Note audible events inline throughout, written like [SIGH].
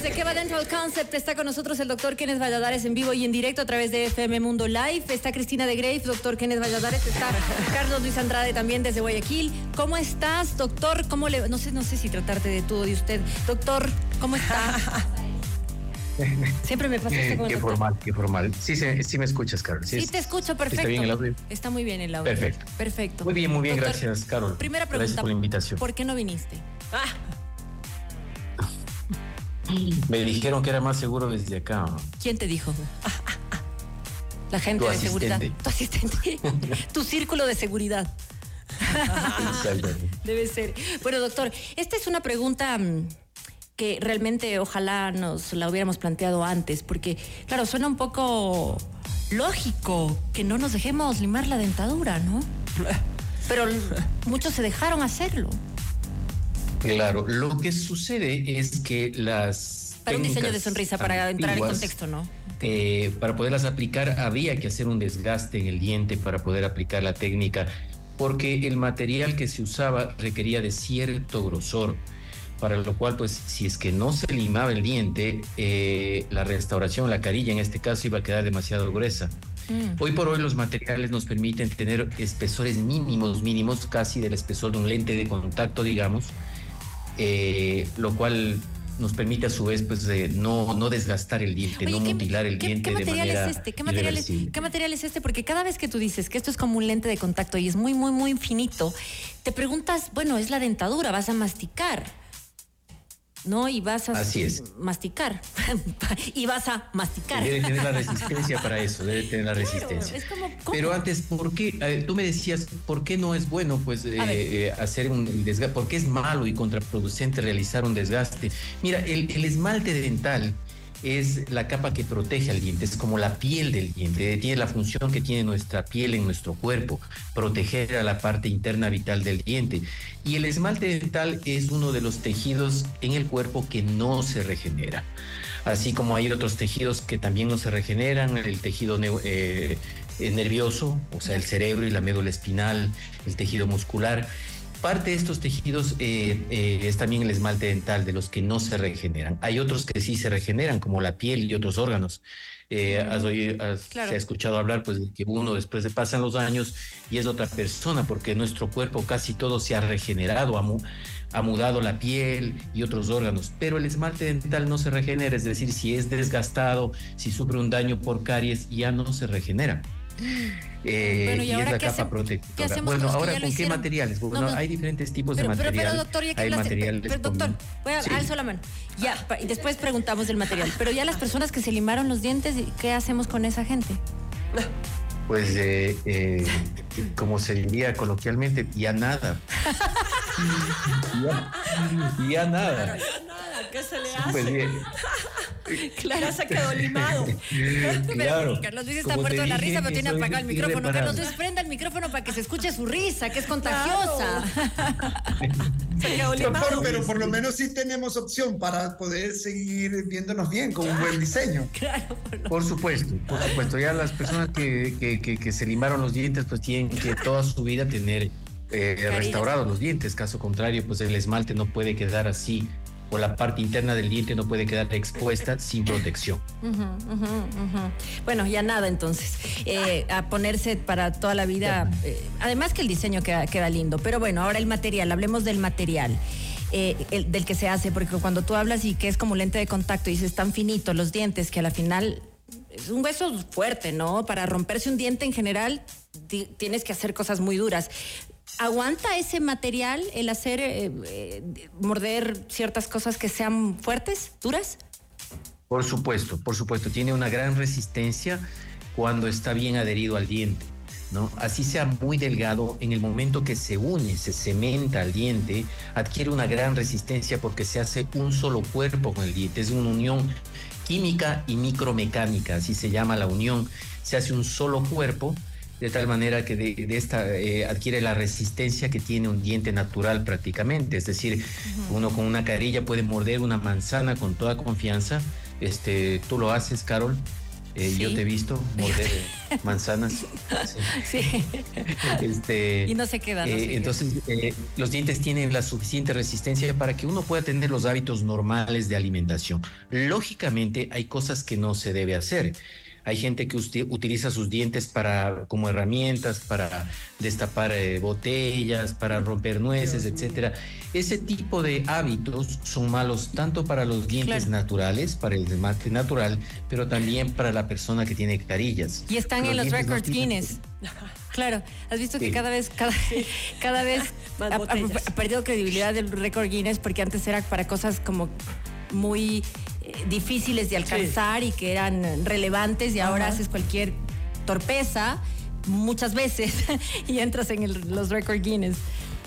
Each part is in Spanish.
Desde que va Dental Concept está con nosotros el doctor Kenneth Valladares en vivo y en directo a través de FM Mundo Live. Está Cristina de Grave, doctor Kenneth Valladares. Está Carlos Luis Andrade también desde Guayaquil. ¿Cómo estás, doctor? ¿Cómo le.? No sé, no sé si tratarte de tú o de usted. Doctor, ¿cómo está? [LAUGHS] Siempre me pasa esto Qué formal, qué formal. Sí, sí, sí me escuchas, Carol. Sí, te escucho perfecto. ¿Está bien el audio? Está muy bien el audio. Perfecto. Perfecto. Muy bien, muy bien, Doctor, gracias, Carol. Primera Gracias pregunta. por la invitación. ¿Por qué no viniste? Ah, Me dijeron que era más seguro desde acá. ¿no? ¿Quién te dijo? La gente Tu de seguridad. asistente. Tu asistente. [LAUGHS] tu círculo de seguridad. Debe ser. Bueno, doctor, esta es una pregunta mm, que realmente ojalá nos la hubiéramos planteado antes, porque, claro, suena un poco lógico que no nos dejemos limar la dentadura, ¿no? [LAUGHS] Pero muchos se dejaron hacerlo. Claro, lo que sucede es que las. Para un diseño de sonrisa, para entrar en contexto, ¿no? eh, para poderlas aplicar había que hacer un desgaste en el diente para poder aplicar la técnica, porque el material que se usaba requería de cierto grosor, para lo cual, pues, si es que no se limaba el diente, eh, la restauración, la carilla en este caso, iba a quedar demasiado gruesa. Mm. Hoy por hoy los materiales nos permiten tener espesores mínimos, mínimos, casi del espesor de un lente de contacto, digamos, eh, lo cual nos permite a su vez pues de no, no desgastar el diente, Oye, no ¿qué- mutilar el qué- diente ¿qué de material manera es este? ¿Qué material es. ¿Qué material es este? Porque cada vez que tú dices que esto es como un lente de contacto y es muy, muy, muy finito, te preguntas, bueno, es la dentadura, vas a masticar. ¿No? Y vas a Así es. masticar. [LAUGHS] y vas a masticar. Debe tener la resistencia para eso, debe tener la Claro, resistencia. es como. Pero antes, ¿por qué? Eh, tú me decías, ¿por qué no es bueno pues eh, eh, hacer un desgaste? ¿Por qué es malo y contraproducente realizar un desgaste? Mira, el, el esmalte dental es la capa que protege al diente, es como la piel del diente, tiene la función que tiene nuestra piel en nuestro cuerpo, proteger a la parte interna vital del diente. Y el esmalte dental es uno de los tejidos en el cuerpo que no se regenera. Así como hay otros tejidos que también no se regeneran, el tejido eh, eh, nervioso, o sea, el cerebro y la médula espinal, el tejido muscular. Parte de estos tejidos eh, eh, es también el esmalte dental, de los que no se regeneran. Hay otros que sí se regeneran, como la piel y otros órganos. Eh, has, oído- has- Claro. se ha escuchado hablar pues, de que uno después de pasan los años y es otra persona, porque nuestro cuerpo casi todo se ha regenerado, ha, mu- ha mudado la piel y otros órganos, pero el esmalte dental no se regenera, es decir, si es desgastado, si sufre un daño por caries, ya no se regenera. [LAUGHS] Eh, Bueno, ¿y y, es ahora la capa protectora. qué bueno, ahora ya con qué hicieron? materiales? Bueno, No, no. hay diferentes tipos Pero, de pero, material. pero, doctor, ya que hay hablaste- materiales pero, doctor, voy a Sí. alzo la mano. Ya, y después preguntamos del material. Pero ya las personas que se limaron los dientes, ¿qué hacemos con esa gente? Pues, eh, eh, como se diría coloquialmente, ya nada. [LAUGHS] ya, ya nada. ¿Qué se le Pues, [LAUGHS] eh, Ya se quedó limado. [LAUGHS] claro. Pero Carlos Luis está muerto de la risa, pero tiene apagado el micrófono. Carlos Luis, prenda el micrófono para que se escuche su risa, que es contagiosa. [LAUGHS] Se quedó limado. Pero por lo menos sí tenemos opción para poder seguir viéndonos bien con un buen diseño. Claro, por lo- Por supuesto, por supuesto. Ya las personas que, que, que- que se limaron los dientes, pues tienen que toda su vida tener eh, restaurados los dientes. Caso contrario, pues el esmalte no puede quedar así, o la parte interna del diente no puede quedar expuesta sin protección. Bueno, ya nada entonces. Eh, a ponerse para toda la vida. eh, además que el diseño queda, queda lindo. Pero bueno, ahora el material, hablemos del material. eh, el- del que se hace, porque cuando tú hablas y que es como lente de contacto y dices tan finito los dientes que a la final es un hueso fuerte, ¿no? Para romperse un diente en general ti- tienes que hacer cosas muy duras. ¿Aguanta ese material el hacer, eh, eh, morder ciertas cosas que sean fuertes, duras? Por supuesto, por supuesto, tiene una gran resistencia cuando está bien adherido al diente, ¿no? Así sea muy delgado, en el momento que se une, se cementa al diente, adquiere una gran resistencia porque se hace un solo cuerpo con el diente, es una unión química y micromecánica, así se llama la unión, se hace un solo cuerpo de tal manera que de, de esta eh, adquiere la resistencia que tiene un diente natural prácticamente. Es decir, uno con una carilla puede morder una manzana con toda confianza. Este, tú lo haces, Carol. Eh, Yo te he visto morder [LAUGHS] manzanas. Sí. [LAUGHS] Este, y no se queda. No eh, se entonces, los dientes tienen la suficiente resistencia para que uno pueda tener los hábitos normales de alimentación. Lógicamente, hay cosas que no se debe hacer. Hay gente que utiliza sus dientes para como herramientas para destapar eh, botellas, para romper nueces, etcétera. Ese tipo de hábitos son malos tanto para los dientes Claro. naturales, para el esmalte natural, pero también para la persona que tiene carillas. Y están en los no records Guinness. [LAUGHS] Claro, has visto que Sí. cada vez, cada, [LAUGHS] cada vez [LAUGHS] Más ha, ha- perdido credibilidad del récord Guinness porque antes era para cosas como muy difíciles de alcanzar y que eran relevantes y ahora Ajá. haces cualquier torpeza muchas veces [LAUGHS] y entras en el- los récord Guinness,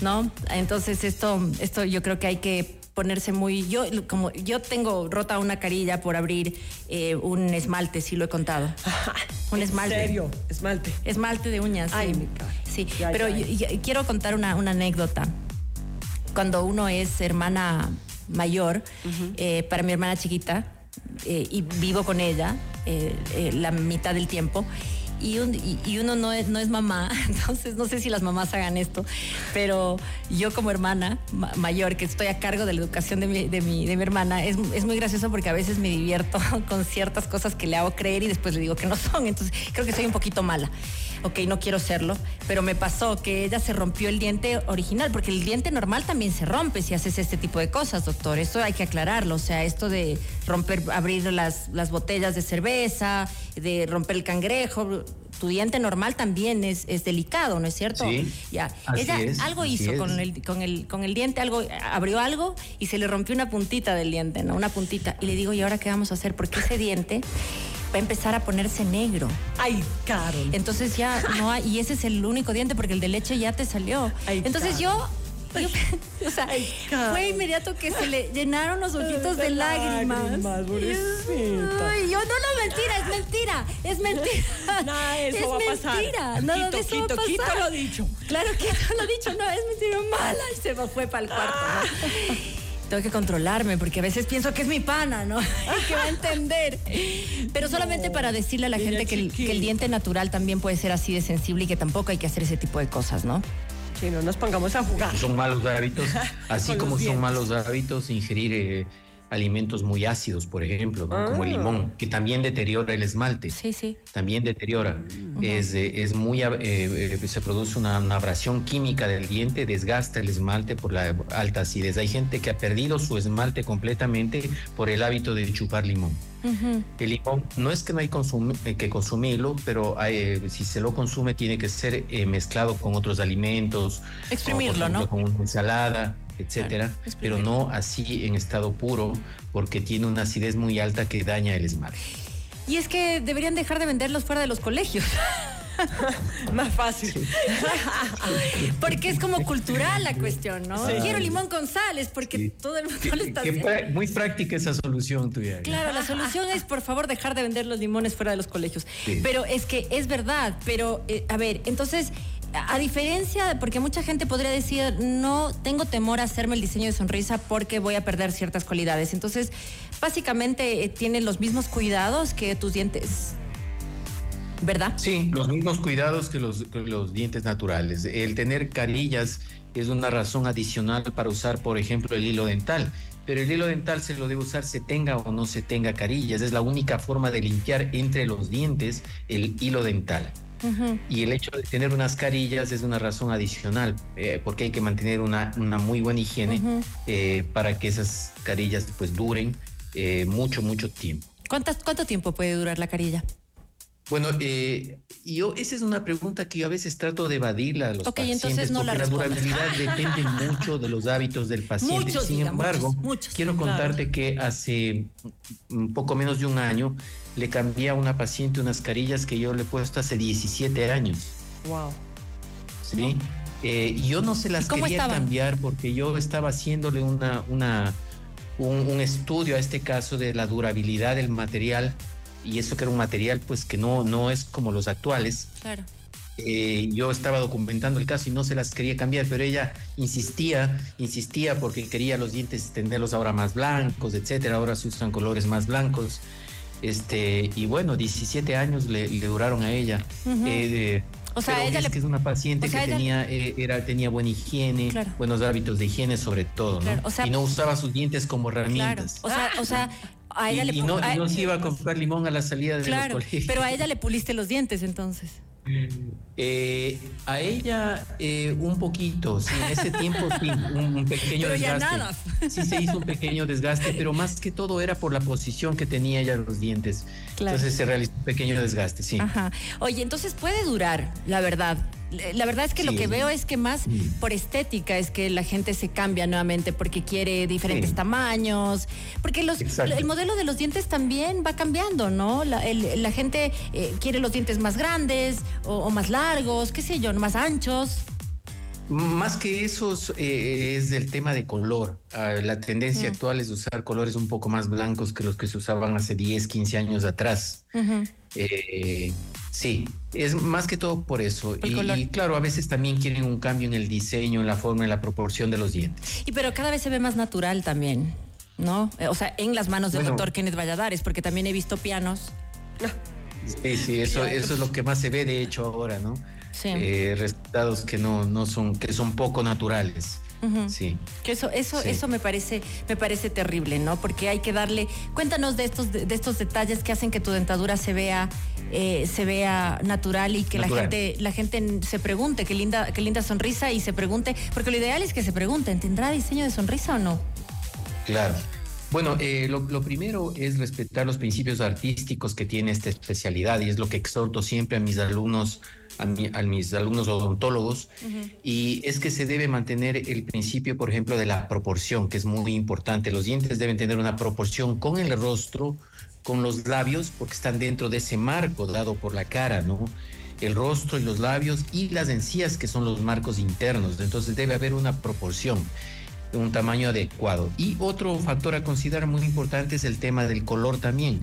¿no? Entonces esto, esto yo creo que hay que ponerse muy yo como yo tengo rota una carilla por abrir eh, un esmalte si lo he contado [LAUGHS] un esmalte ¿En serio? Esmalte. Esmalte de uñas. Ay, sí. mi cara. Sí, Ya, pero ya, yo- yo quiero contar una, una anécdota. Cuando uno es hermana mayor, eh, para mi hermana chiquita, eh, y vivo con ella eh, eh, la mitad del tiempo, y, un- y- uno no es, mamá, [LAUGHS] entonces no sé si las mamás hagan esto, pero yo como hermana ma- mayor, que estoy a cargo de la educación de mi, de mi, de mi hermana, es, es muy gracioso porque a veces me divierto [LAUGHS] con ciertas cosas que le hago creer y después le digo que no son, entonces creo que soy un poquito mala. Ok, no quiero serlo, pero me pasó que ella se rompió el diente original, porque el diente normal también se rompe si haces este tipo de cosas, doctor. Esto hay que aclararlo. O sea, esto de romper, abrir las, las botellas de cerveza, de romper el cangrejo, tu diente normal también es, es delicado, ¿no es cierto? Sí, Ya. así Ella es, algo así hizo es. con el, con, el, con el diente, algo, abrió algo y se le rompió una puntita del diente, ¿no? Una puntita. Y le digo, ¿y ahora qué vamos a hacer? Porque ese diente va a empezar a ponerse negro. Ay, Carol. Entonces ya no hay, y ese es el único diente porque el de leche ya te salió. Ay, Entonces yo, yo- [LAUGHS] o sea, fue inmediato que se le llenaron los ojitos de, De lágrimas. Ay, yo no, no, mentira, es mentira, es mentira. [LAUGHS] Nada de eso es va a pasar. mentira, nada Quito, de eso va a quito, pasar. quito lo dicho. Claro que no lo dicho, no, es mentira mala. Y se me fue para el cuarto. ¿no? Tengo que controlarme porque a veces pienso que es mi pana, ¿no? [LAUGHS] Y que va a entender. Pero solamente para decirle a la gente que el, chiquita. que el diente natural también puede ser así de sensible y que tampoco hay que hacer ese tipo de cosas, ¿no? Si no nos pongamos a jugar. Son malos hábitos, [LAUGHS] así como son malos hábitos ingerir eh, alimentos muy ácidos, por ejemplo, como el Ah. limón, que también deteriora el esmalte. Sí, sí. También deteriora. Es, eh, es muy, eh, eh, se produce una, una abrasión química del diente, desgasta el esmalte por la alta acidez. Hay gente que ha perdido su esmalte completamente por el hábito de chupar limón. El limón no es que no hay consum- eh, que consumirlo, pero eh, si se lo consume tiene que ser eh, mezclado con otros alimentos, Exprimirlo, como, por ¿no? ejemplo, Con una ensalada, etcétera, Claro, pero no así en estado puro, porque tiene una acidez muy alta que daña el esmalte. Y es que deberían dejar de venderlos fuera de los colegios. [LAUGHS] Más fácil. [LAUGHS] Porque es como cultural la cuestión, ¿no? Sí. Quiero limón con sales porque Sí. todo el mundo lo está haciendo. muy práctica esa solución tuya. Claro, la solución es por favor dejar de vender los limones fuera de los colegios. Pero es que es verdad, pero eh, a ver, entonces, a diferencia, porque mucha gente podría decir, no tengo temor a hacerme el diseño de sonrisa porque voy a perder ciertas cualidades. Entonces, básicamente eh, tiene los mismos cuidados que tus dientes, ¿verdad? Sí, los mismos cuidados que los, que los dientes naturales. El tener carillas es una razón adicional para usar, por ejemplo, el hilo dental. Pero el hilo dental se lo debe usar se tenga o no se tenga carillas. Es la única forma de limpiar entre los dientes el hilo dental. Y el hecho de tener unas carillas es una razón adicional, eh, porque hay que mantener una, una muy buena higiene eh, para que esas carillas pues duren eh, mucho, mucho tiempo. ¿Cuántas- ¿Cuánto tiempo puede durar la carilla? Bueno, eh, yo esa es una pregunta que yo a veces trato de evadirla a los pacientes entonces no la porque la durabilidad [LAUGHS] depende mucho de los hábitos del paciente. Muchos, Sin diga, embargo, muchos, muchos. quiero contarte que hace un poco menos de un año le cambié a una paciente unas carillas que yo le he puesto hace 17 años. Wow. ¿sí? Eh, yo no se las ¿Y cómo quería estaban? cambiar porque yo estaba haciéndole una, una, un, un estudio a este caso de la durabilidad del material y eso que era un material pues que no, no es como los actuales. Claro. Eh, yo estaba documentando el caso y no se las quería cambiar, pero ella insistía, insistía porque quería los dientes tenerlos ahora más blancos, etcétera. Ahora se usan colores más blancos. Este, y bueno, 17 años le, le duraron a ella. Eh, o sea, pero ella es le- que es una paciente o sea, que ella- tenía, eh, era, tenía buena higiene, Claro. buenos hábitos de higiene sobre todo, ¿no? Claro, o sea- y no usaba sus dientes como Claro. herramientas. O sea, o sea, [LAUGHS] a ella y, le y no, a- no se iba a comprar limón a la salida de Claro, los colegios. pero a ella le puliste los dientes entonces. Eh, a ella eh, un poquito, sí, en ese tiempo sí, un, un pequeño Pero ya desgaste. nada. Sí se hizo un pequeño desgaste, pero más que todo era por la posición que tenía ella los dientes. Claro. Entonces se realizó un pequeño desgaste, sí. Ajá. Oye, entonces puede durar, la verdad. La verdad es que lo que veo es que más Mm. por estética es que la gente se cambia nuevamente porque quiere diferentes Sí. tamaños, porque los, Exacto. el modelo de los dientes también va cambiando, ¿no? La, el- la gente eh, quiere los dientes más grandes o, o más largos, qué sé yo, más anchos. Más que eso eh, es del tema de color. Ah, la tendencia actual es usar colores un poco más blancos que los que se usaban hace 10, 15 años atrás. Eh, sí, es más que todo por eso. Y, claro, a veces también quieren un cambio en el diseño, en la forma, en la proporción de los dientes. Y pero cada vez se ve más natural también, ¿no? Eh, O sea, en las manos del Bueno. doctor Kenneth Valladares, porque también he visto pianos. Sí, sí, eso, eso es lo que más se ve de hecho ahora, ¿no? Sí. Eh, resultados que no, no son, que son poco naturales. Ujú. Sí. Que eso, eso, Sí. eso me parece, me parece terrible, ¿no? Porque hay que darle. Cuéntanos de estos, de, de estos detalles que hacen que tu dentadura se vea, eh, se vea natural y que la Natural. gente, la gente se pregunte qué linda, qué linda sonrisa y se pregunte, porque lo ideal es que se pregunten, ¿tendrá diseño de sonrisa o no? Claro. Bueno, eh, lo, lo primero es respetar los principios artísticos que tiene esta especialidad y es lo que exhorto siempre a mis alumnos, a, mi- a mis alumnos odontólogos, y es que se debe mantener el principio, por ejemplo, de la proporción, que es muy importante. Los dientes deben tener una proporción con el rostro, con los labios, porque están dentro de ese marco dado por la cara, ¿no? El rostro y los labios y las encías, que son los marcos internos. Entonces debe haber una proporción un tamaño adecuado. Y otro factor a considerar muy importante es el tema del color también.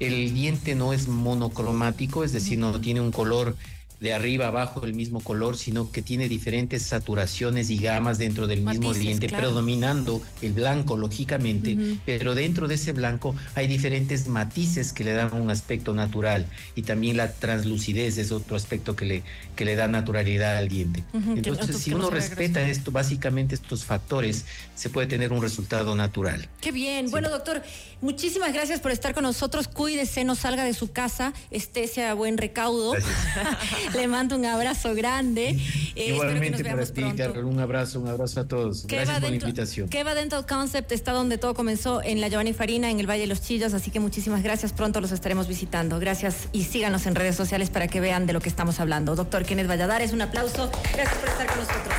El diente no es monocromático, es decir, no tiene un color de arriba a abajo el mismo color, sino que tiene diferentes saturaciones y gamas dentro del mismo diente, claro. predominando el blanco, lógicamente, pero dentro de ese blanco hay diferentes matices que le dan un aspecto natural y también la translucidez es otro aspecto que le, que le da naturalidad al diente. Entonces, si uno respeta esto, básicamente estos factores, se puede tener un resultado natural. Qué bien. Bueno, doctor, muchísimas gracias por estar con nosotros. Cuídese, no salga de su casa, esté a buen recaudo. [LAUGHS] Le mando un abrazo grande. Eh, Igualmente para ti. Carol, un abrazo, un abrazo a todos. Gracias por la invitación. Keva Dental Concept está donde todo comenzó, en la Giovanni Farina, en el Valle de los Chillos, así que muchísimas gracias. Pronto los estaremos visitando. Gracias y síganos en redes sociales para que vean de lo que estamos hablando. Doctor Kenneth Valladares, un aplauso. Gracias por estar con nosotros.